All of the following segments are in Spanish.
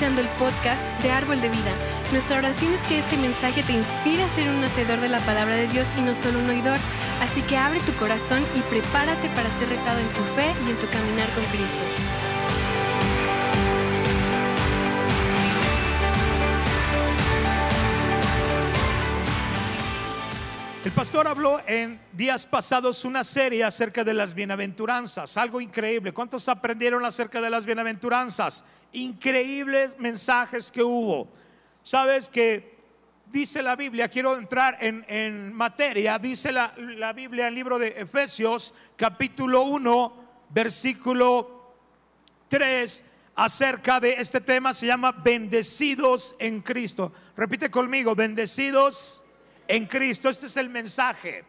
escuchando el podcast de Árbol de Vida. Nuestra oración es que este mensaje te inspire a ser un hacedor de la palabra de Dios y no solo un oidor. Así que abre tu corazón y prepárate para ser retado en tu fe y en tu caminar con Cristo. El pastor habló en días pasados una serie acerca de las bienaventuranzas, algo increíble. ¿Cuántos aprendieron acerca de las bienaventuranzas? Increíbles mensajes que hubo. Sabes que dice la Biblia, quiero entrar en, materia, dice la, la Biblia en el libro de Efesios capítulo 1, versículo 3, acerca de este tema, se llama bendecidos en Cristo. Repite conmigo, bendecidos en Cristo. Este es el mensaje.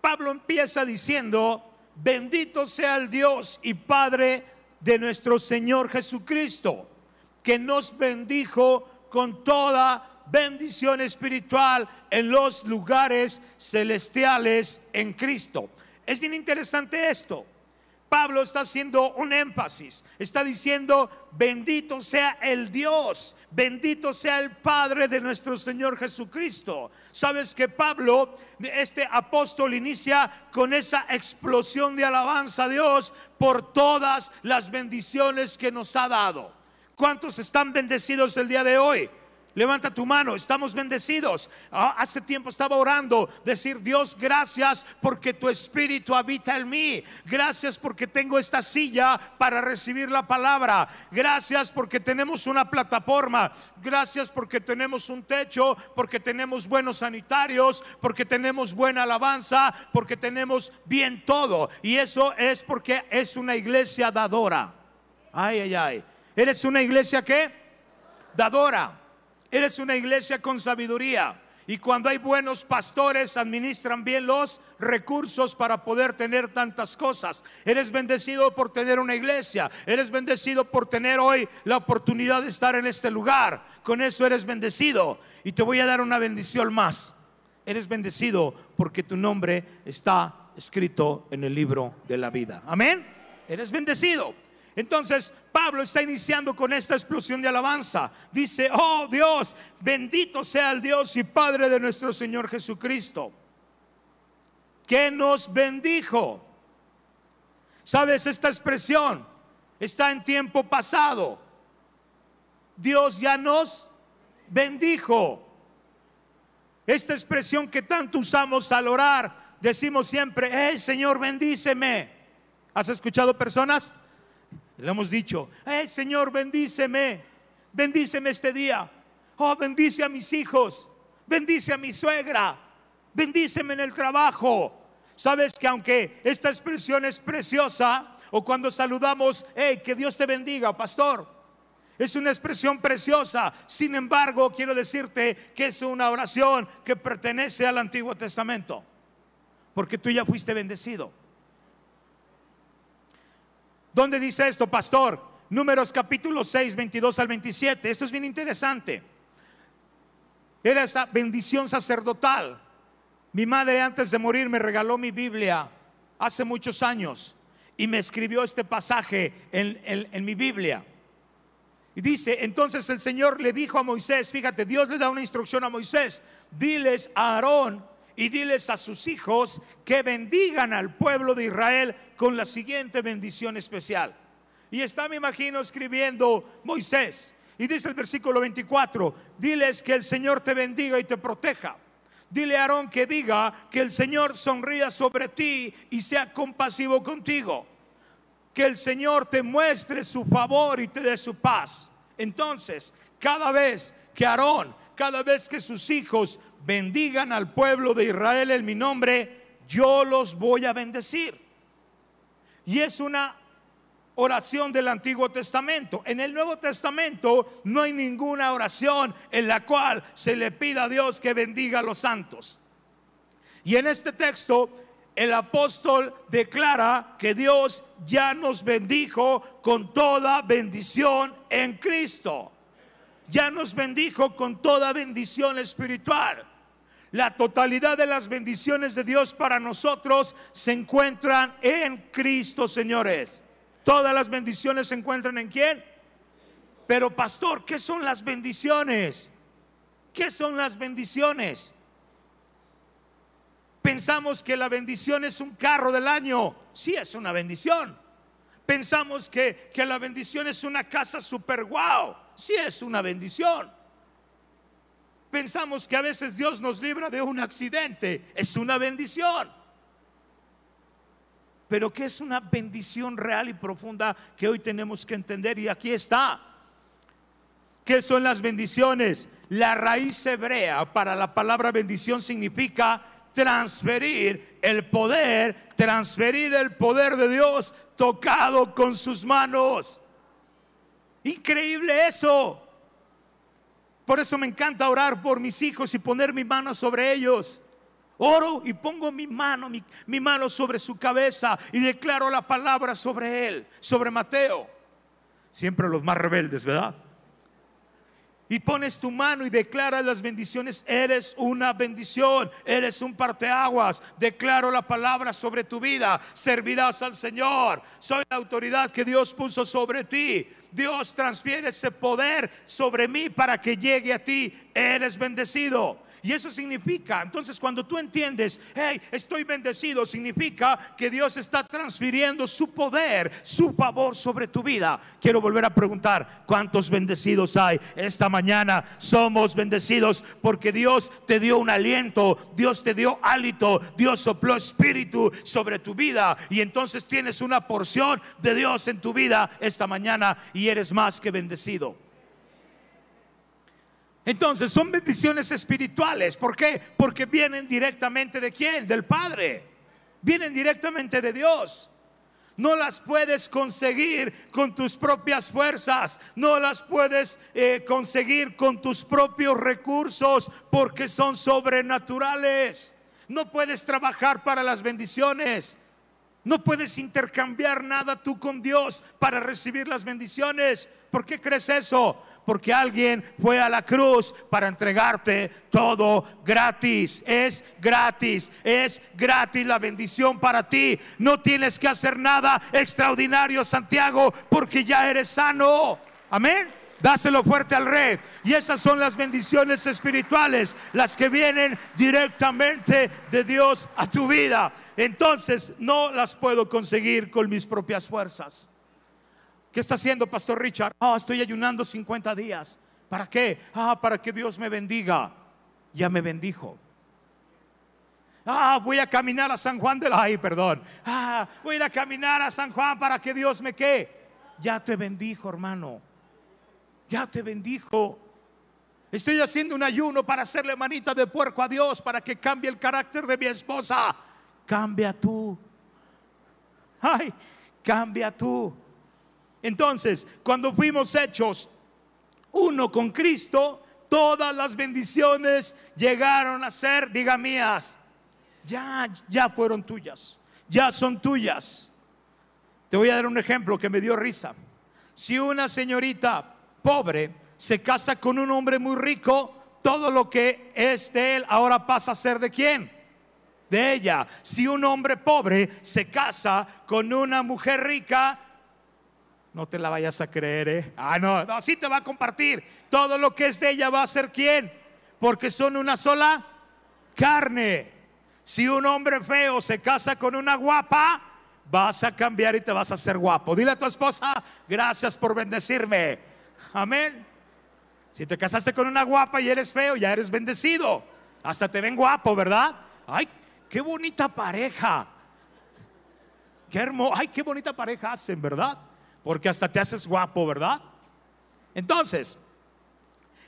Pablo empieza diciendo, bendito sea el Dios y Padre de nuestro Señor Jesucristo, que nos bendijo con toda bendición espiritual en los lugares celestiales en Cristo. Es bien interesante esto. Pablo está haciendo un énfasis, está diciendo, bendito sea el Dios, bendito sea el Padre de nuestro Señor Jesucristo. Sabes que Pablo, este apóstol, inicia con esa explosión de alabanza a Dios por todas las bendiciones que nos ha dado. ¿Cuántos están bendecidos el día de hoy? Levanta tu mano, estamos bendecidos. Ah, hace tiempo estaba orando, decir, Dios, gracias porque tu espíritu habita en mí. Gracias porque tengo esta silla para recibir la palabra. Gracias porque tenemos una plataforma. Gracias porque tenemos un techo, porque tenemos buenos sanitarios, porque tenemos buena alabanza, porque tenemos bien todo. Y eso es porque es una iglesia dadora. Ay, ay, ay. ¿Eres una iglesia que? Dadora. Eres una iglesia con sabiduría. Y cuando hay buenos pastores, administran bien los recursos para poder tener tantas cosas. Eres bendecido por tener una iglesia. Eres bendecido por tener hoy la oportunidad de estar en este lugar. Con eso eres bendecido. Y te voy a dar una bendición más. Eres bendecido porque tu nombre está escrito en el libro de la vida. Amén. Eres bendecido. Entonces Pablo está iniciando con esta explosión de alabanza. Dice, oh Dios, bendito sea el Dios y Padre de nuestro Señor Jesucristo, que nos bendijo. ¿Sabes esta expresión? Está en tiempo pasado. Dios ya nos bendijo. Esta expresión que tanto usamos al orar, decimos siempre, hey Señor, bendíceme. ¿Has escuchado personas? Le hemos dicho, hey Señor, bendíceme, bendíceme este día. Oh, bendice a mis hijos, bendice a mi suegra, bendíceme en el trabajo. Sabes que aunque esta expresión es preciosa, o cuando saludamos, hey, que Dios te bendiga, pastor. Es una expresión preciosa. Sin embargo, quiero decirte que es una oración que pertenece al Antiguo Testamento. Porque tú ya fuiste bendecido. ¿Dónde dice esto, pastor? Números capítulo 6, 22 al 27. Esto es bien interesante. Era esa bendición sacerdotal. Mi madre antes de morir me regaló mi Biblia hace muchos años y me escribió este pasaje en, en mi Biblia. Y dice, entonces el Señor le dijo a Moisés, fíjate, Dios le da una instrucción a Moisés, diles a Aarón y diles a sus hijos que bendigan al pueblo de Israel con la siguiente bendición especial. Y está, me imagino, escribiendo Moisés. Y dice el versículo 24, diles que el Señor te bendiga y te proteja. Dile a Aarón que diga que el Señor sonría sobre ti y sea compasivo contigo. Que el Señor te muestre su favor y te dé su paz. Entonces, cada vez que Aarón, cada vez que sus hijos bendigan al pueblo de Israel en mi nombre, yo los voy a bendecir. Y es una oración del Antiguo Testamento. En el Nuevo Testamento no hay ninguna oración en la cual se le pida a Dios que bendiga a los santos. Y en este texto el apóstol declara que Dios ya nos bendijo con toda bendición en Cristo. Ya nos bendijo con toda bendición espiritual. La totalidad de las bendiciones de Dios para nosotros se encuentran en Cristo, señores. Todas las bendiciones se encuentran en quién? Pero pastor, ¿qué son las bendiciones? ¿Qué son las bendiciones? Pensamos que la bendición es un carro del año. Sí, es una bendición. Pensamos que, que la bendición es una casa super guau. Sí, es una bendición. Pensamos que a veces Dios nos libra de un accidente. Es una bendición. Pero que es una bendición real y profunda que hoy tenemos que entender. Y aquí está. ¿Qué son las bendiciones? La raíz hebrea para la palabra bendición significa transferir el poder, transferir el poder de Dios tocado con sus manos. Increíble eso. Por eso me encanta orar por mis hijos y poner mi mano sobre ellos. Oro y pongo mi mano, mi, mano sobre su cabeza y declaro la palabra sobre él, sobre Mateo. Siempre los más rebeldes, ¿verdad? y pones tu mano y declaras las bendiciones, eres una bendición, eres un parteaguas. Declaro la palabra sobre tu vida, servirás al Señor. Soy la autoridad que Dios puso sobre ti. Dios transfiere ese poder sobre mí para que llegue a ti. Eres bendecido. Y eso significa, entonces cuando tú entiendes, hey, estoy bendecido, significa que Dios está transfiriendo su poder, su favor sobre tu vida. Quiero volver a preguntar, ¿cuántos bendecidos hay? Esta mañana somos bendecidos porque Dios te dio un aliento, Dios te dio hálito, Dios sopló espíritu sobre tu vida y entonces tienes una porción de Dios en tu vida esta mañana y eres más que bendecido. Entonces son bendiciones espirituales. ¿Por qué? Porque vienen directamente de quién? Del Padre. Vienen directamente de Dios. No las puedes conseguir con tus propias fuerzas. No las puedes eh, conseguir con tus propios recursos porque son sobrenaturales. No puedes trabajar para las bendiciones. No puedes intercambiar nada tú con Dios para recibir las bendiciones. ¿Por qué crees eso? porque alguien fue a la cruz para entregarte todo gratis. Es gratis, es gratis la bendición para ti. No tienes que hacer nada extraordinario, Santiago, porque ya eres sano. Amén. Dáselo fuerte al rey. Y esas son las bendiciones espirituales, las que vienen directamente de Dios a tu vida. Entonces no las puedo conseguir con mis propias fuerzas. ¿Qué está haciendo, Pastor Richard? Ah, estoy ayunando 50 días. ¿Para qué? Ah, para que Dios me bendiga. Ya me bendijo. Ah, voy a caminar a San Juan de la... Ay, perdón. Ah, voy a caminar a San Juan para que Dios me qué. Ya te bendijo, hermano. Ya te bendijo. Estoy haciendo un ayuno para hacerle manita de puerco a Dios para que cambie el carácter de mi esposa. Cambia tú. Ay, cambia tú. Entonces, cuando fuimos hechos uno con Cristo, todas las bendiciones llegaron a ser, diga mías, ya, ya fueron tuyas, ya son tuyas. Te voy a dar un ejemplo que me dio risa. Si una señorita pobre se casa con un hombre muy rico, todo lo que es de él ahora pasa a ser de quién? De ella. Si un hombre pobre se casa con una mujer rica, no te la vayas a creer, ¿eh? Ah, no, no, sí te va a compartir. Todo lo que es de ella va a ser quién. Porque son una sola carne. Si un hombre feo se casa con una guapa, vas a cambiar y te vas a hacer guapo. Dile a tu esposa, gracias por bendecirme. Amén. Si te casaste con una guapa y eres feo, ya eres bendecido. Hasta te ven guapo, ¿verdad? Ay, qué bonita pareja. Qué hermoso. Ay, qué bonita pareja hacen, ¿verdad? porque hasta te haces guapo, ¿verdad? Entonces,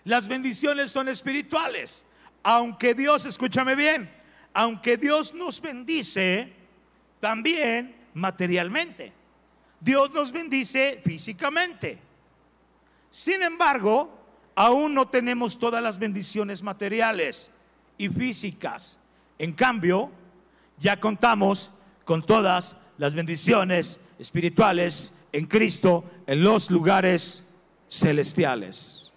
las bendiciones son espirituales. Aunque Dios, escúchame bien, aunque Dios nos bendice, también materialmente. Dios nos bendice físicamente. Sin embargo, aún no tenemos todas las bendiciones materiales y físicas. En cambio, ya contamos con todas las bendiciones espirituales en Cristo en los lugares celestiales.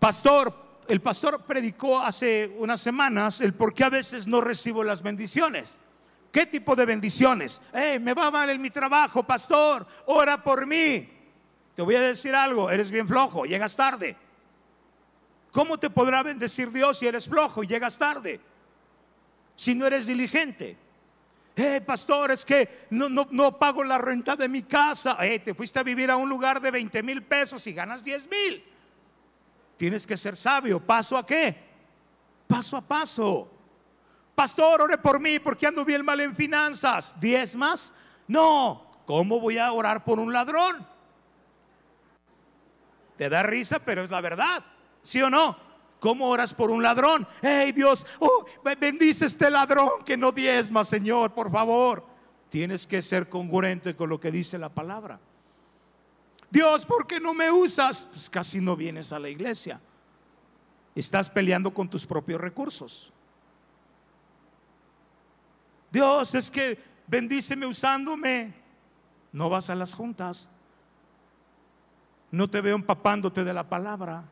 Pastor, el pastor predicó hace unas semanas el por qué a veces no recibo las bendiciones. ¿Qué tipo de bendiciones? me va mal en mi trabajo, pastor, ora por mí. Te voy a decir algo, eres bien flojo, llegas tarde. ¿Cómo te podrá bendecir Dios si eres flojo y llegas tarde? Si no eres diligente. Eh, pastor, es que no, no, no pago la renta de mi casa. Eh, te fuiste a vivir a un lugar de 20 mil pesos y ganas 10 mil. Tienes que ser sabio. ¿Paso a qué? Paso a paso. Pastor, ore por mí porque ando bien mal en finanzas. ¿Diez más? No. ¿Cómo voy a orar por un ladrón? Te da risa, pero es la verdad. ¿Sí o no? ¿Cómo oras por un ladrón? Hey Dios, oh, bendice este ladrón que no diezma, Señor, por favor. Tienes que ser congruente con lo que dice la palabra. Dios, ¿por qué no me usas? Pues casi no vienes a la iglesia. Estás peleando con tus propios recursos. Dios, es que bendíceme usándome. No vas a las juntas. No te veo empapándote de la palabra.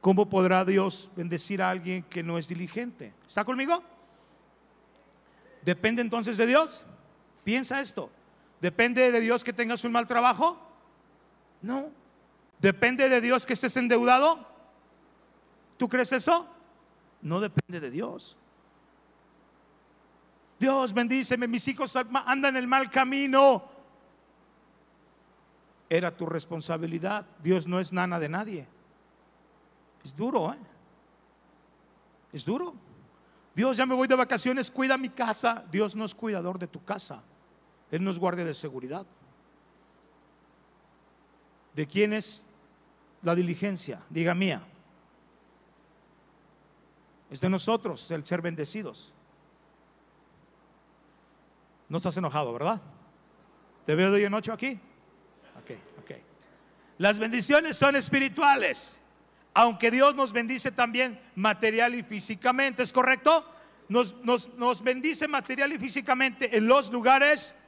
¿Cómo podrá Dios bendecir a alguien que no es diligente? ¿Está conmigo? ¿Depende entonces de Dios? Piensa esto. ¿Depende de Dios que tengas un mal trabajo? No. ¿Depende de Dios que estés endeudado? ¿Tú crees eso? No depende de Dios. Dios bendíceme, mis hijos andan en el mal camino. Era tu responsabilidad. Dios no es nana de nadie. Es duro, ¿eh? Es duro. Dios, ya me voy de vacaciones, cuida mi casa. Dios no es cuidador de tu casa. Él no es guardia de seguridad. ¿De quién es la diligencia? Diga mía. Es de nosotros el ser bendecidos. No estás enojado, ¿verdad? Te veo de ocho aquí. Las bendiciones son espirituales. Aunque Dios nos bendice también material y físicamente, ¿es correcto? Nos, nos, nos bendice material y físicamente en los lugares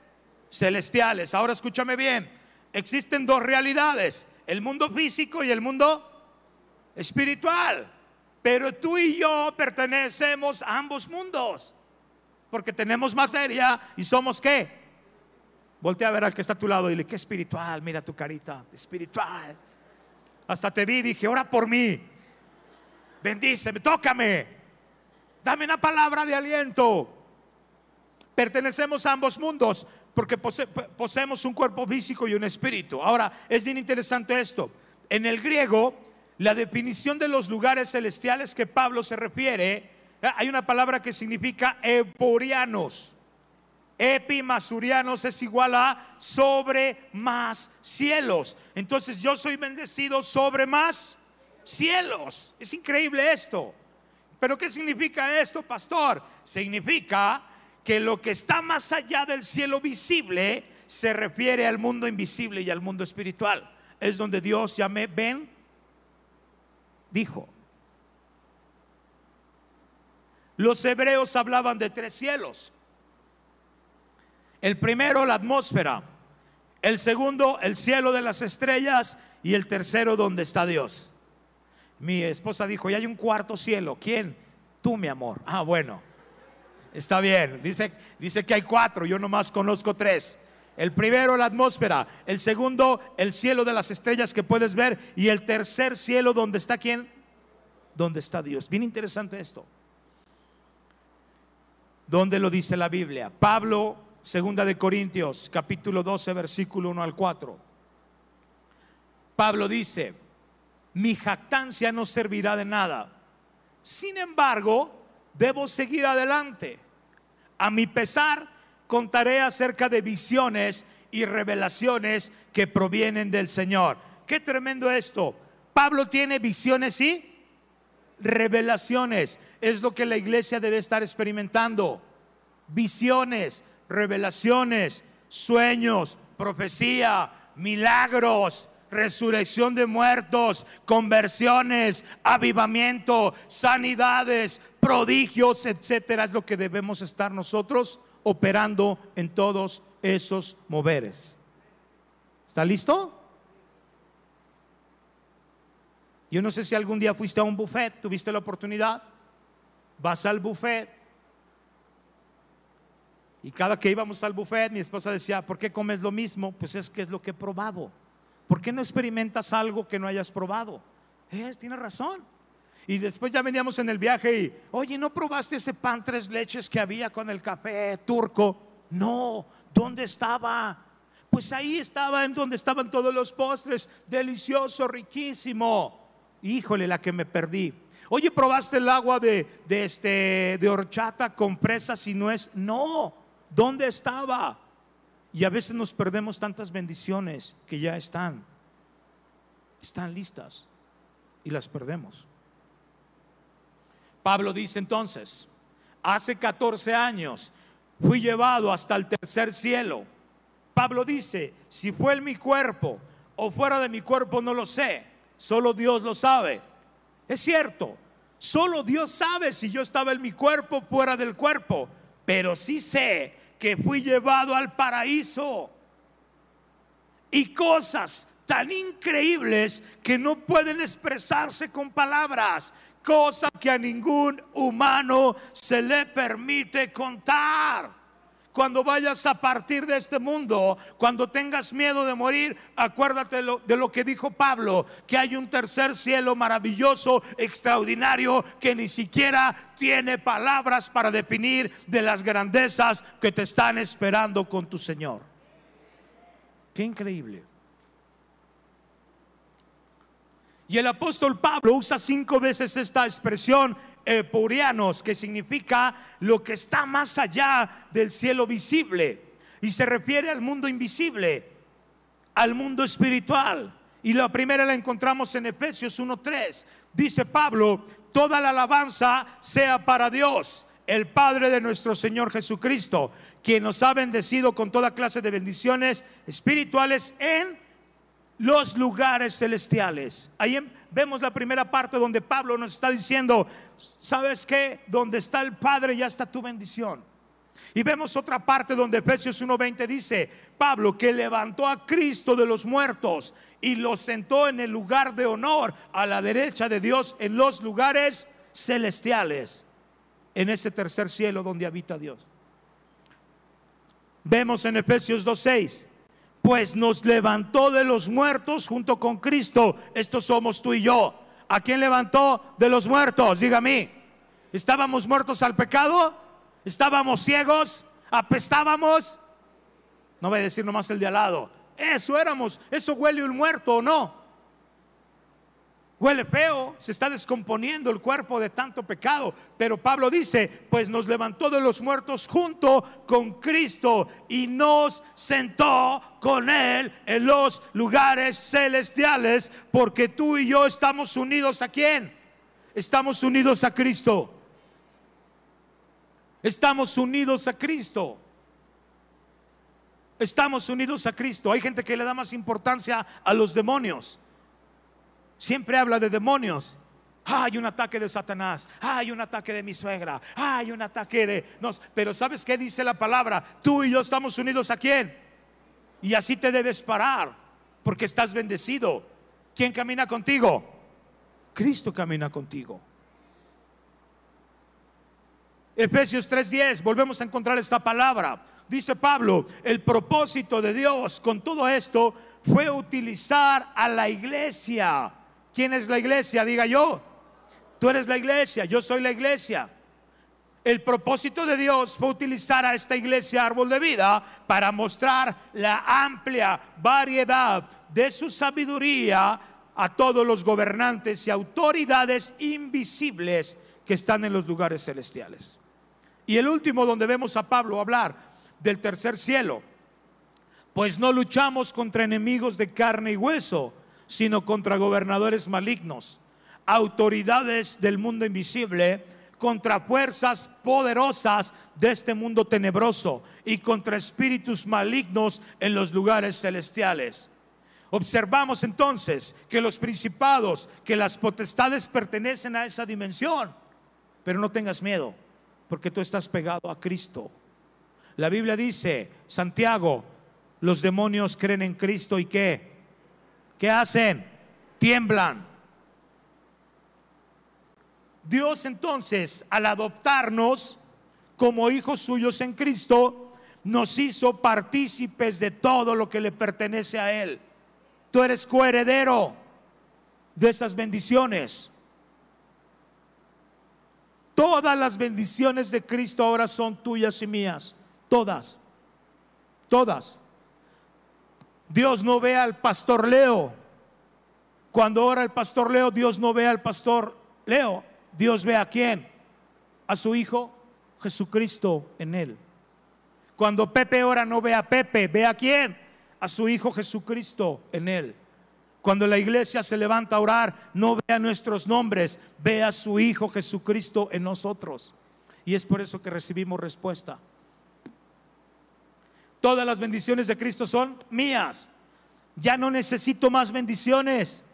celestiales. Ahora escúchame bien. Existen dos realidades, el mundo físico y el mundo espiritual. Pero tú y yo pertenecemos a ambos mundos porque tenemos materia y somos qué. Voltea a ver al que está a tu lado y dile, qué espiritual, mira tu carita, espiritual. Hasta te vi y dije, ora por mí, bendíceme, tócame, dame una palabra de aliento. Pertenecemos a ambos mundos porque poseemos un cuerpo físico y un espíritu. Ahora, es bien interesante esto. En el griego, la definición de los lugares celestiales que Pablo se refiere eh, hay una palabra que significa eporianos. Epimasurianos es igual a sobre más cielos. Entonces yo soy bendecido sobre más cielos. Es increíble esto. Pero ¿qué significa esto, pastor? Significa que lo que está más allá del cielo visible se refiere al mundo invisible y al mundo espiritual. Es donde Dios ya me ven, dijo. Los hebreos hablaban de tres cielos. El primero, la atmósfera. El segundo, el cielo de las estrellas. Y el tercero, donde está Dios. Mi esposa dijo, y hay un cuarto cielo. ¿Quién? Tú, mi amor. Ah, bueno. Está bien. Dice, dice que hay cuatro. Yo nomás conozco tres. El primero, la atmósfera. El segundo, el cielo de las estrellas que puedes ver. Y el tercer cielo, donde está quién? Donde está Dios. Bien interesante esto. ¿Dónde lo dice la Biblia? Pablo, segunda de Corintios, capítulo 12, versículo 1 al 4. Pablo dice, mi jactancia no servirá de nada. Sin embargo, debo seguir adelante. A mi pesar, contaré acerca de visiones y revelaciones que provienen del Señor. Qué tremendo esto. Pablo tiene visiones y revelaciones. Es lo que la iglesia debe estar experimentando. Visiones, revelaciones, sueños, profecía, milagros, resurrección de muertos, conversiones, avivamiento, sanidades, prodigios, etcétera. Es lo que debemos estar nosotros operando en todos esos moveres. ¿Está listo? Yo no sé si algún día fuiste a un buffet, tuviste la oportunidad, vas al buffet Y cada que íbamos al buffet, mi esposa decía, ¿por qué comes lo mismo? Pues es que es lo que he probado. ¿Por qué no experimentas algo que no hayas probado? Es, tiene razón. Y después ya veníamos en el viaje y, oye, ¿no probaste ese pan tres leches que había con el café turco? No, ¿dónde estaba? Pues ahí estaba en donde estaban todos los postres, delicioso, riquísimo. Híjole, la que me perdí. Oye, ¿probaste el agua de, este, de horchata con fresas y nuez? No, ¿dónde estaba? Y a veces nos perdemos tantas bendiciones que ya están, están listas y las perdemos. Pablo dice entonces, hace 14 años fui llevado hasta el tercer cielo. Pablo dice, si fue en mi cuerpo o fuera de mi cuerpo no lo sé, solo Dios lo sabe. Es cierto, solo Dios sabe si yo estaba en mi cuerpo o fuera del cuerpo, pero sí sé que fui llevado al paraíso. Y cosas tan increíbles que no pueden expresarse con palabras, cosa que a ningún humano se le permite contar. Cuando vayas a partir de este mundo, cuando tengas miedo de morir, acuérdate de lo, de lo, que dijo Pablo, que hay un tercer cielo maravilloso, extraordinario, que ni siquiera tiene palabras para definir de las grandezas que te están esperando con tu Señor. Qué increíble. Y el apóstol Pablo usa cinco veces esta expresión epurianos, que significa lo que está más allá del cielo visible. Y se refiere al mundo invisible, al mundo espiritual. Y la primera la encontramos en Efesios 1.3. Dice Pablo, toda la alabanza sea para Dios, el Padre de nuestro Señor Jesucristo, quien nos ha bendecido con toda clase de bendiciones espirituales en los lugares celestiales. Ahí em, vemos la primera parte donde Pablo nos está diciendo, ¿sabes qué? Donde está el Padre ya está tu bendición. Y vemos otra parte donde Efesios 1:20 dice, Pablo que levantó a Cristo de los muertos y lo sentó en el lugar de honor a la derecha de Dios en los lugares celestiales, en ese tercer cielo donde habita Dios. Vemos en Efesios 2:6 pues nos levantó de los muertos junto con Cristo. Estos somos tú y yo. ¿A quién levantó de los muertos? Mí. ¿Estábamos muertos al pecado? ¿Estábamos ciegos? ¿Apestábamos? No voy a decir nomás el de al lado. Eso éramos. ¿Eso huele un muerto o no? Huele feo, se está descomponiendo el cuerpo de tanto pecado. Pero Pablo dice, pues nos levantó de los muertos junto con Cristo y nos sentó con Él en los lugares celestiales, porque tú y yo estamos unidos a quién? Estamos unidos a Cristo. Estamos unidos a Cristo. Estamos unidos a Cristo. Hay gente que le da más importancia a los demonios siempre habla de demonios. Hay un ataque de Satanás, hay un ataque de mi suegra, hay un ataque de pero ¿sabes qué dice la palabra? Tú y yo estamos unidos a quién? Y así te debes parar, porque estás bendecido. ¿Quién camina contigo? Cristo camina contigo. Efesios 3:10, volvemos a encontrar esta palabra. Dice Pablo, el propósito de Dios con todo esto fue utilizar a la iglesia ¿Quién es la iglesia? Diga yo. Tú eres la iglesia, yo soy la iglesia. El propósito de Dios fue utilizar a esta iglesia árbol de vida para mostrar la amplia variedad de su sabiduría a todos los gobernantes y autoridades invisibles que están en los lugares celestiales. Y el último donde vemos a Pablo hablar del tercer cielo, pues no luchamos contra enemigos de carne y hueso, sino contra gobernadores malignos, autoridades del mundo invisible, contra fuerzas poderosas de este mundo tenebroso y contra espíritus malignos en los lugares celestiales. Observamos entonces que los principados, que las potestades pertenecen a esa dimensión, pero no tengas miedo, porque tú estás pegado a Cristo. La Biblia dice, Santiago, los demonios creen en Cristo y qué? ¿Qué hacen? Tiemblan. Dios entonces, al adoptarnos como hijos suyos en Cristo, nos hizo partícipes de todo lo que le pertenece a Él. Tú eres coheredero de esas bendiciones. Todas las bendiciones de Cristo ahora son tuyas y mías. Todas. Todas. Dios no ve al pastor Leo. Cuando ora el pastor Leo, Dios no ve al pastor Leo. Dios ve a quién? A su hijo Jesucristo en él. Cuando Pepe ora, no ve a Pepe, ve a quién? A su hijo Jesucristo en él. Cuando la iglesia se levanta a orar, no ve a nuestros nombres, ve a su hijo Jesucristo en nosotros. Y es por eso que recibimos respuesta. Todas las bendiciones de Cristo son mías. Ya no necesito más bendiciones.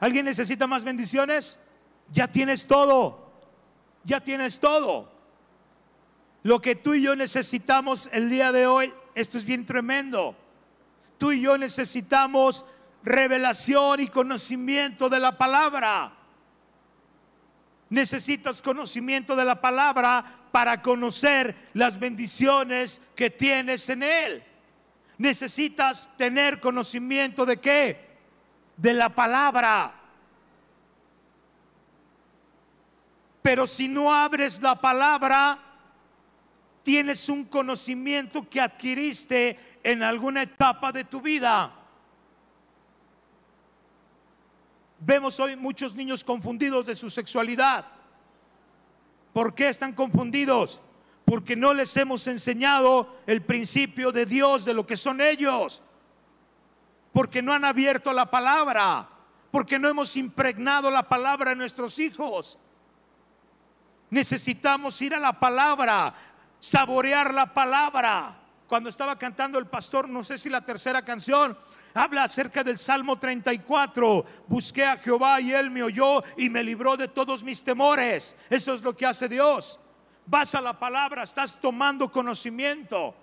¿Alguien necesita más bendiciones? Ya tienes todo. Ya tienes todo. Lo que tú y yo necesitamos el día de hoy, esto es bien tremendo. Tú y yo necesitamos revelación y conocimiento de la palabra. Necesitas conocimiento de la palabra para conocer las bendiciones que tienes en Él. Necesitas tener conocimiento de qué? De la palabra. Pero si no abres la palabra, tienes un conocimiento que adquiriste en alguna etapa de tu vida. Vemos hoy muchos niños confundidos de su sexualidad. ¿Por qué están confundidos? Porque no les hemos enseñado el principio de Dios, de lo que son ellos. Porque no han abierto la palabra. Porque no hemos impregnado la palabra en nuestros hijos. Necesitamos ir a la palabra, saborear la palabra. Cuando estaba cantando el pastor, no sé si la tercera canción, habla acerca del Salmo 34. Busqué a Jehová y él me oyó y me libró de todos mis temores. Eso es lo que hace Dios. Vas a la palabra, estás tomando conocimiento.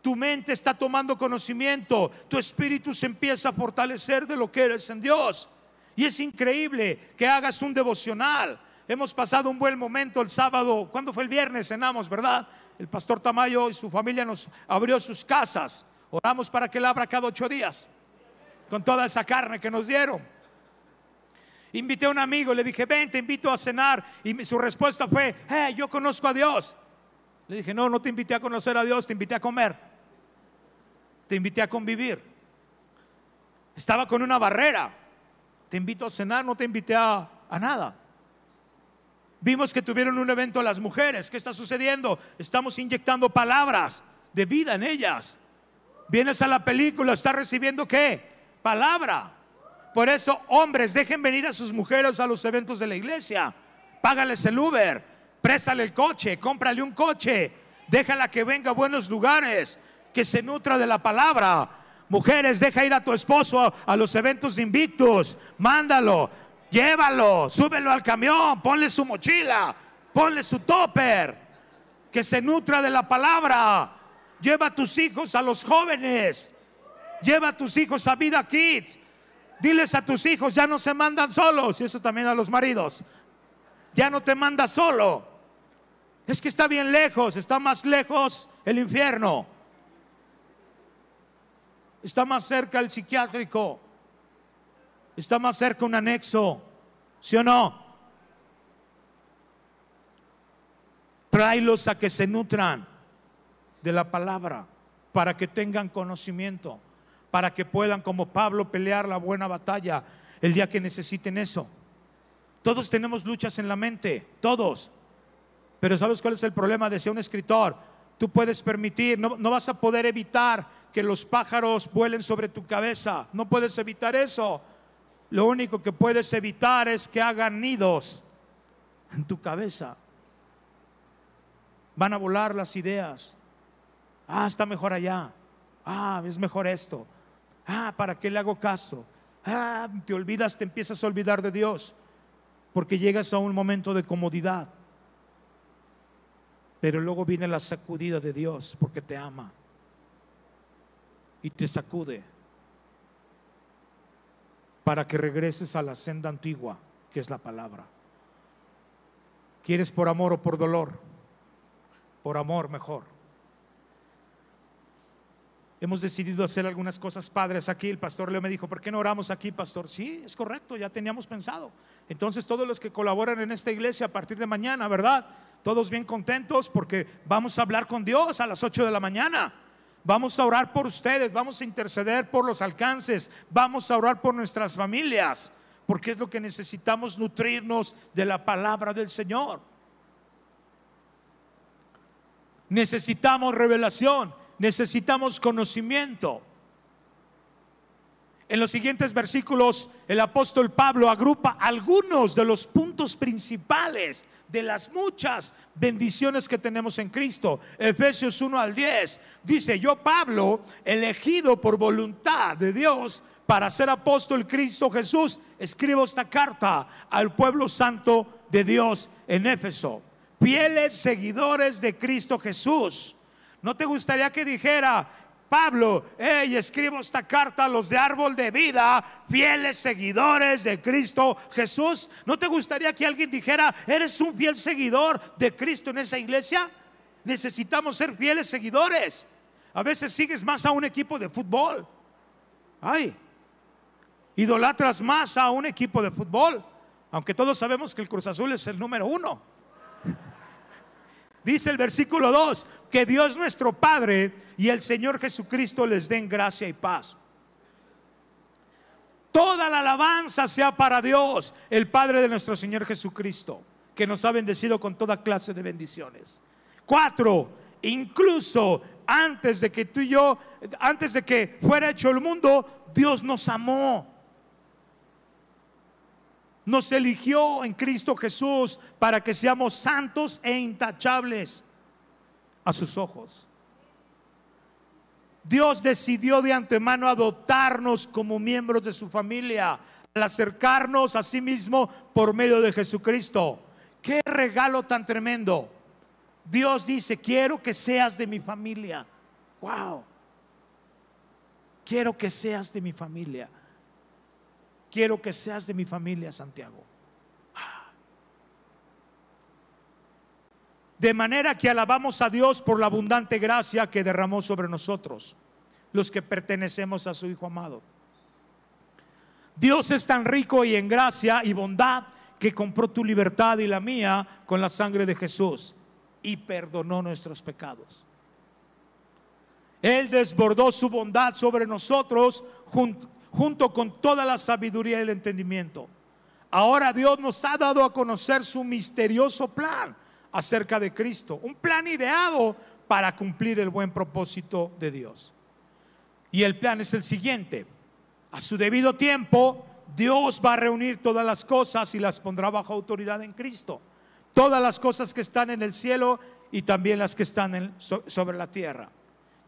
Tu mente está tomando conocimiento. Tu espíritu se empieza a fortalecer de lo que eres en Dios. Y es increíble que hagas un devocional. Hemos pasado un buen momento el sábado. ¿Cuándo fue el viernes? Cenamos, ¿verdad? El pastor Tamayo y su familia nos abrió sus casas. Oramos para que él abra cada ocho días con toda esa carne que nos dieron. Invité a un amigo, le dije, ven, te invito a cenar. Y su respuesta fue, hey, yo conozco a Dios. Le dije, no, no te invité a conocer a Dios, te invité a comer. Te invité a convivir. Estaba con una barrera. Te invito a cenar, no te invité a, a nada. Vimos que tuvieron un evento las mujeres. ¿Qué está sucediendo? Estamos inyectando palabras de vida en ellas. Vienes a la película, está recibiendo qué? Palabra. Por eso, hombres, dejen venir a sus mujeres a los eventos de la iglesia. Págales el Uber, préstale el coche, cómprale un coche, déjala que venga a buenos lugares, que se nutra de la palabra. Mujeres, deja ir a tu esposo a, los eventos de Invictus, mándalo, llévalo, súbelo al camión, ponle su mochila, ponle su topper, que se nutra de la palabra. Lleva a tus hijos a los jóvenes. Lleva a tus hijos a Vida Kids. Diles a tus hijos, ya no se mandan solos. Y eso también a los maridos. Ya no te manda solo. Es que está bien lejos, está más lejos el infierno. Está más cerca el psiquiátrico. Está más cerca un anexo. ¿Sí o no? Tráelos a que se nutran de la palabra, para que tengan conocimiento, para que puedan, como Pablo, pelear la buena batalla el día que necesiten eso. Todos tenemos luchas en la mente, todos. Pero ¿sabes cuál es el problema? Decía un escritor, tú puedes permitir, no, no vas a poder evitar que los pájaros vuelen sobre tu cabeza, no puedes evitar eso. Lo único que puedes evitar es que hagan nidos en tu cabeza. Van a volar las ideas. Ah, está mejor allá. Ah, es mejor esto. Ah, ¿para qué le hago caso? Ah, te olvidas, te empiezas a olvidar de Dios. Porque llegas a un momento de comodidad. Pero luego viene la sacudida de Dios porque te ama. Y te sacude. Para que regreses a la senda antigua, que es la palabra. ¿Quieres por amor o por dolor? Por amor mejor Hemos decidido hacer algunas cosas padres aquí. El pastor Leo me dijo, ¿por qué no oramos aquí, pastor? Sí, es correcto, ya teníamos pensado. Entonces todos los que colaboran en esta iglesia a partir de mañana, ¿verdad? Todos bien contentos porque vamos a hablar con Dios a las 8 de la mañana. Vamos a orar por ustedes, vamos a interceder por los alcances, vamos a orar por nuestras familias, porque es lo que necesitamos nutrirnos de la palabra del Señor. Necesitamos revelación, necesitamos conocimiento. En los siguientes versículos, el apóstol Pablo agrupa algunos de los puntos principales de las muchas bendiciones que tenemos en Cristo. Efesios 1 al 10 dice, yo Pablo, elegido por voluntad de Dios para ser apóstol Cristo Jesús, escribo esta carta al pueblo santo de Dios en Éfeso. Fieles seguidores de Cristo Jesús. ¿No te gustaría que dijera, Pablo, hey, escribo esta carta a los de árbol de vida, fieles seguidores de Cristo Jesús. ¿No te gustaría que alguien dijera, eres un fiel seguidor de Cristo en esa iglesia? Necesitamos ser fieles seguidores. A veces sigues más a un equipo de fútbol. Ay, idolatras más a un equipo de fútbol. Aunque todos sabemos que el Cruz Azul es el número uno. Dice el versículo 2, que Dios nuestro Padre y el Señor Jesucristo les den gracia y paz. Toda la alabanza sea para Dios, el Padre de nuestro Señor Jesucristo, que nos ha bendecido con toda clase de bendiciones. Cuatro, incluso antes de que tú y yo, antes de que fuera hecho el mundo, Dios nos amó nos eligió en Cristo Jesús para que seamos santos e intachables a sus ojos. Dios decidió de antemano adoptarnos como miembros de su familia, al acercarnos a sí mismo por medio de Jesucristo. Qué regalo tan tremendo. Dios dice, quiero que seas de mi familia. Wow. Quiero que seas de mi familia quiero que seas de mi familia, Santiago. De manera que alabamos a Dios por la abundante gracia que derramó sobre nosotros, los que pertenecemos a su Hijo amado. Dios es tan rico y en gracia y bondad que compró tu libertad y la mía con la sangre de Jesús y perdonó nuestros pecados. Él desbordó su bondad sobre nosotros junto con toda la sabiduría y el entendimiento. Ahora Dios nos ha dado a conocer su misterioso plan acerca de Cristo, un plan ideado para cumplir el buen propósito de Dios. Y el plan es el siguiente. A su debido tiempo, Dios va a reunir todas las cosas y las pondrá bajo autoridad en Cristo. Todas las cosas que están en el cielo y también las que están sobre la tierra.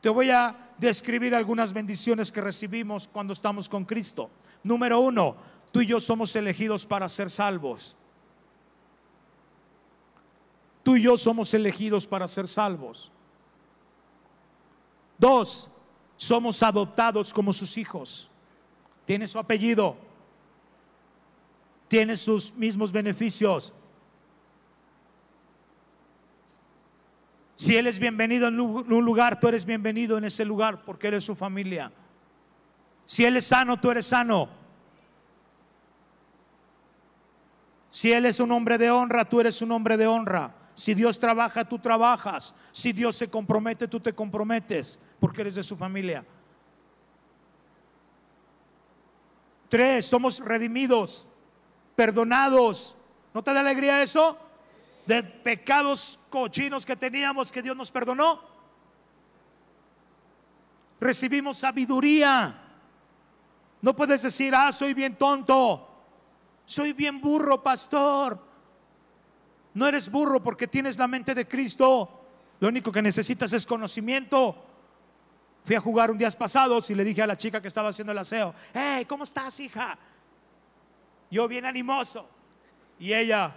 Te voy a describir algunas bendiciones que recibimos cuando estamos con Cristo. Número uno, tú y yo somos elegidos para ser salvos. Tú y yo somos elegidos para ser salvos. Dos, somos adoptados como sus hijos. Tiene su apellido. Tiene sus mismos beneficios. Si Él es bienvenido en un lugar, tú eres bienvenido en ese lugar porque eres su familia. Si Él es sano, tú eres sano. Si Él es un hombre de honra, tú eres un hombre de honra. Si Dios trabaja, tú trabajas. Si Dios se compromete, tú te comprometes porque eres de su familia. Tres, somos redimidos, perdonados. ¿No te da alegría eso? De pecados cochinos que teníamos que Dios nos perdonó. Recibimos sabiduría. No puedes decir, ah, soy bien tonto, soy bien burro, pastor. No eres burro porque tienes la mente de Cristo. Lo único que necesitas es conocimiento. Fui a jugar un día pasados y le dije a la chica que estaba haciendo el aseo, hey, ¿cómo estás, hija? Yo bien animoso. Y ella,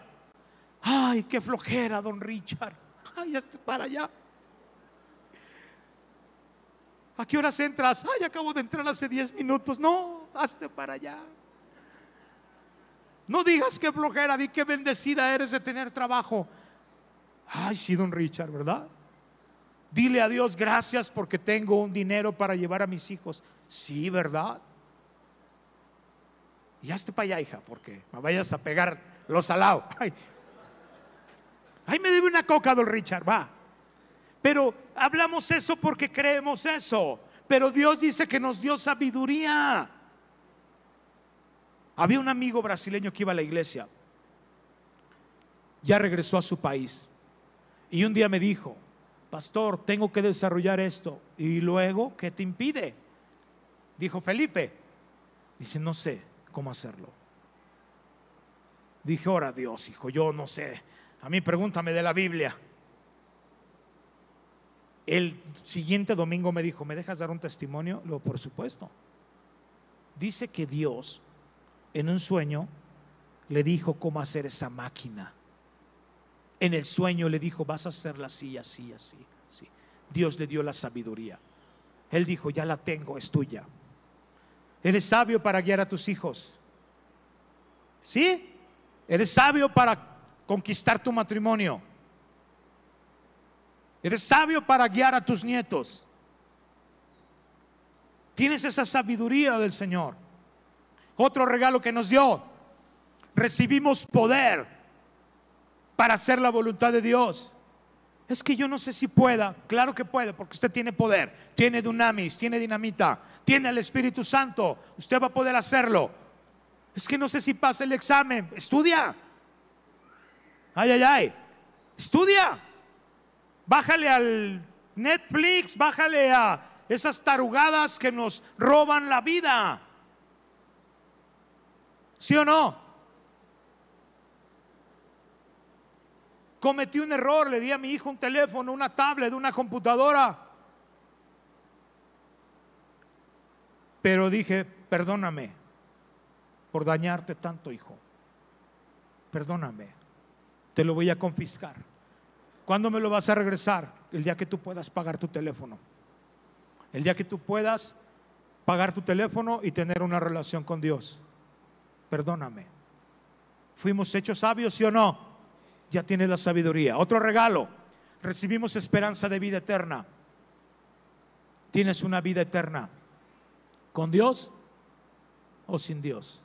Ay, qué flojera, don Richard. Ay, para allá. ¿A qué horas entras? Ay, acabo de entrar hace 10 minutos. No, hazte para allá. No digas qué flojera, di qué bendecida eres de tener trabajo. Ay, sí, don Richard, ¿verdad? Dile a Dios gracias porque tengo un dinero para llevar a mis hijos. Sí, ¿verdad? Y hazte para allá, hija, porque me vayas a pegar los salados. Ay. Ahí me debe una coca, don Richard, va. Pero hablamos eso porque creemos eso. Pero Dios dice que nos dio sabiduría. Había un amigo brasileño que iba a la iglesia. Ya regresó a su país. Y un día me dijo, pastor, tengo que desarrollar esto. Y luego, ¿qué te impide? Dijo Felipe. Dice, no sé cómo hacerlo. Dije, ora Dios, hijo, yo no sé. A mí pregúntame de la Biblia. El siguiente domingo me dijo, ¿me dejas dar un testimonio? Luego, por supuesto. Dice que Dios en un sueño le dijo cómo hacer esa máquina. En el sueño le dijo, vas a hacerla así, así, así, así. Dios le dio la sabiduría. Él dijo, ya la tengo, es tuya. Eres sabio para guiar a tus hijos. ¿Sí? Eres sabio para conquistar tu matrimonio. Eres sabio para guiar a tus nietos. Tienes esa sabiduría del Señor. Otro regalo que nos dio, recibimos poder para hacer la voluntad de Dios. Es que yo no sé si pueda. Claro que puede, porque usted tiene poder, tiene dunamis, tiene dinamita, tiene el Espíritu Santo. Usted va a poder hacerlo. Es que no sé si pasa el examen. Estudia. Ay, ay, ay. Estudia. Bájale al Netflix, bájale a esas tarugadas que nos roban la vida. ¿Sí o no? Cometí un error, le di a mi hijo un teléfono, una tablet, una computadora. Pero dije, perdóname por dañarte tanto, hijo. Perdóname. Te lo voy a confiscar. ¿Cuándo me lo vas a regresar? El día que tú puedas pagar tu teléfono. El día que tú puedas pagar tu teléfono y tener una relación con Dios. Perdóname. ¿Fuimos hechos sabios, sí o no? Ya tienes la sabiduría. Otro regalo. Recibimos esperanza de vida eterna. Tienes una vida eterna. ¿Con Dios o sin Dios?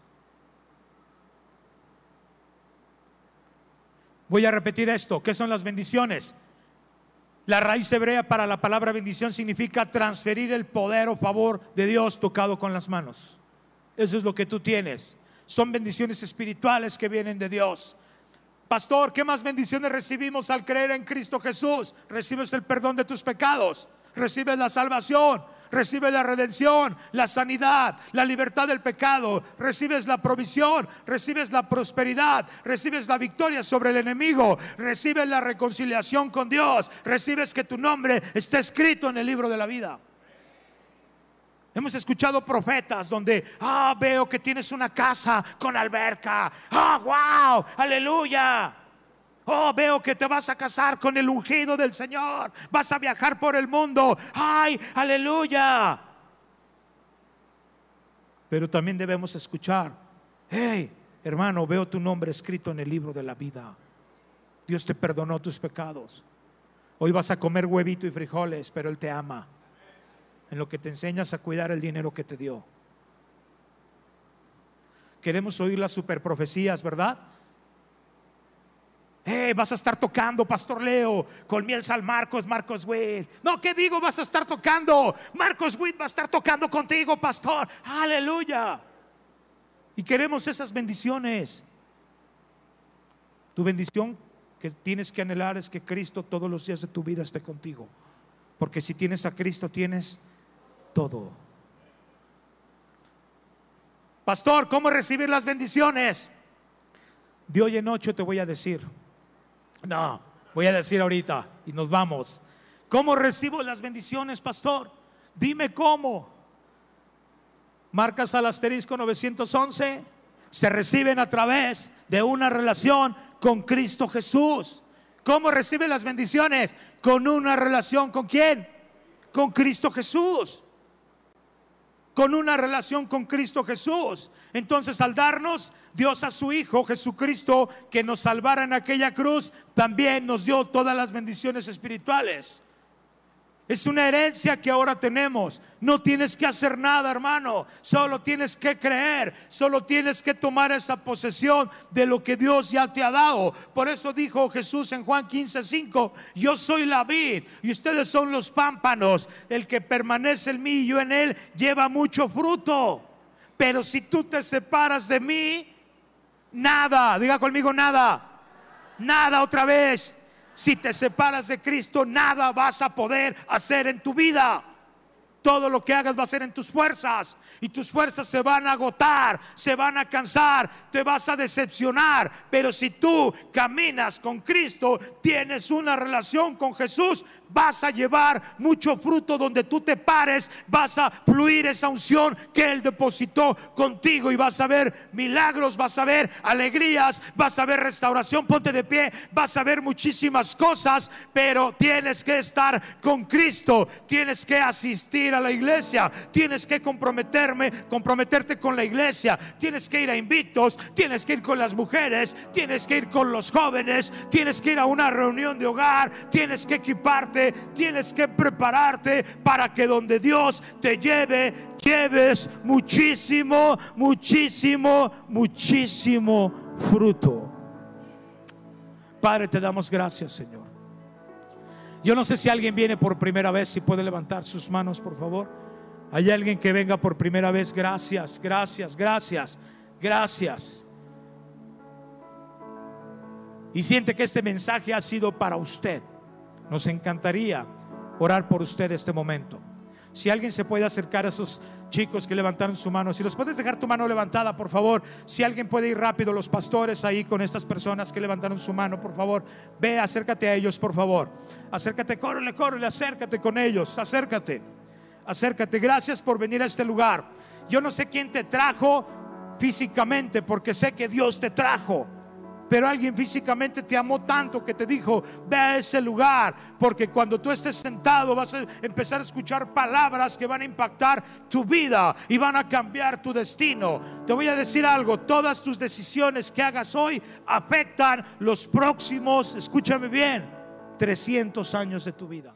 Voy a repetir esto. ¿Qué son las bendiciones? La raíz hebrea para la palabra bendición significa transferir el poder o favor de Dios tocado con las manos. Eso es lo que tú tienes. Son bendiciones espirituales que vienen de Dios. Pastor, ¿qué más bendiciones recibimos al creer en Cristo Jesús? Recibes el perdón de tus pecados, recibes la salvación, recibes la redención, la sanidad, la libertad del pecado, recibes la provisión, recibes la prosperidad, recibes la victoria sobre el enemigo, recibes la reconciliación con Dios, recibes que tu nombre está escrito en el libro de la vida. Hemos escuchado profetas donde, ah, veo que tienes una casa con alberca. Ah, wow, aleluya. Oh, veo que te vas a casar con el ungido del Señor. Vas a viajar por el mundo. Ay, aleluya. Pero también debemos escuchar, hey, hermano, veo tu nombre escrito en el libro de la vida. Dios te perdonó tus pecados. Hoy vas a comer huevito y frijoles, pero Él te ama. En lo que te enseñas a cuidar el dinero que te dio. Queremos oír las superprofecías, ¿verdad? Eh, vas a estar tocando, Pastor Leo, con miel sal Marcos, Marcos Witt. No, ¿qué digo? Vas a estar tocando. Marcos Witt va a estar tocando contigo, Pastor. Aleluya. Y queremos esas bendiciones. Tu bendición que tienes que anhelar es que Cristo todos los días de tu vida esté contigo. Porque si tienes a Cristo, tienes todo. Pastor, ¿cómo recibir las bendiciones? De hoy en ocho te voy a decir. No, voy a decir ahorita y nos vamos. ¿Cómo recibo las bendiciones, pastor? Dime cómo. Marcas al asterisco 911. Se reciben a través de una relación con Cristo Jesús. ¿Cómo recibe las bendiciones? Con una relación con quién? Con Cristo Jesús con una relación con Cristo Jesús. Entonces al darnos Dios a su Hijo Jesucristo que nos salvara en aquella cruz, también nos dio todas las bendiciones espirituales. Es una herencia que ahora tenemos. No tienes que hacer nada, hermano. Solo tienes que creer. Solo tienes que tomar esa posesión de lo que Dios ya te ha dado. Por eso dijo Jesús en Juan 15, 5, yo soy la vid y ustedes son los pámpanos. El que permanece en mí y yo en él lleva mucho fruto. Pero si tú te separas de mí, nada, diga conmigo nada. Nada otra vez si te separas de Cristo, nada vas a poder hacer en tu vida. Todo lo que hagas va a ser en tus fuerzas y tus fuerzas se van a agotar, se van a cansar, te vas a decepcionar. Pero si tú caminas con Cristo, tienes una relación con Jesús, vas a llevar mucho fruto donde tú te pares, vas a fluir esa unción que Él depositó contigo y vas a ver milagros, vas a ver alegrías, vas a ver restauración, ponte de pie, vas a ver muchísimas cosas, pero tienes que estar con Cristo, tienes que asistir a la iglesia, tienes que comprometerme, comprometerte con la iglesia, tienes que ir a invictos, tienes que ir con las mujeres, tienes que ir con los jóvenes, tienes que ir a una reunión de hogar, tienes que equiparte, tienes que prepararte para que donde Dios te lleve, lleves muchísimo, muchísimo, muchísimo fruto. Padre, te damos gracias, Señor. Yo no sé si alguien viene por primera vez, si puede levantar sus manos, por favor. Hay alguien que venga por primera vez. Gracias, gracias, gracias, gracias. Y siente que este mensaje ha sido para usted. Nos encantaría orar por usted este momento. Si alguien se puede acercar a esos chicos que levantaron su mano, si los puedes dejar tu mano levantada, por favor. Si alguien puede ir rápido, los pastores ahí con estas personas que levantaron su mano, por favor. Ve, acércate a ellos, por favor. Acércate, córrele, córrele, acércate con ellos, acércate. Acércate. Gracias por venir a este lugar. Yo no sé quién te trajo físicamente, porque sé que Dios te trajo. Pero alguien físicamente te amó tanto que te dijo, ve a ese lugar, porque cuando tú estés sentado vas a empezar a escuchar palabras que van a impactar tu vida y van a cambiar tu destino. Te voy a decir algo, todas tus decisiones que hagas hoy afectan los próximos, escúchame bien, 300 años de tu vida.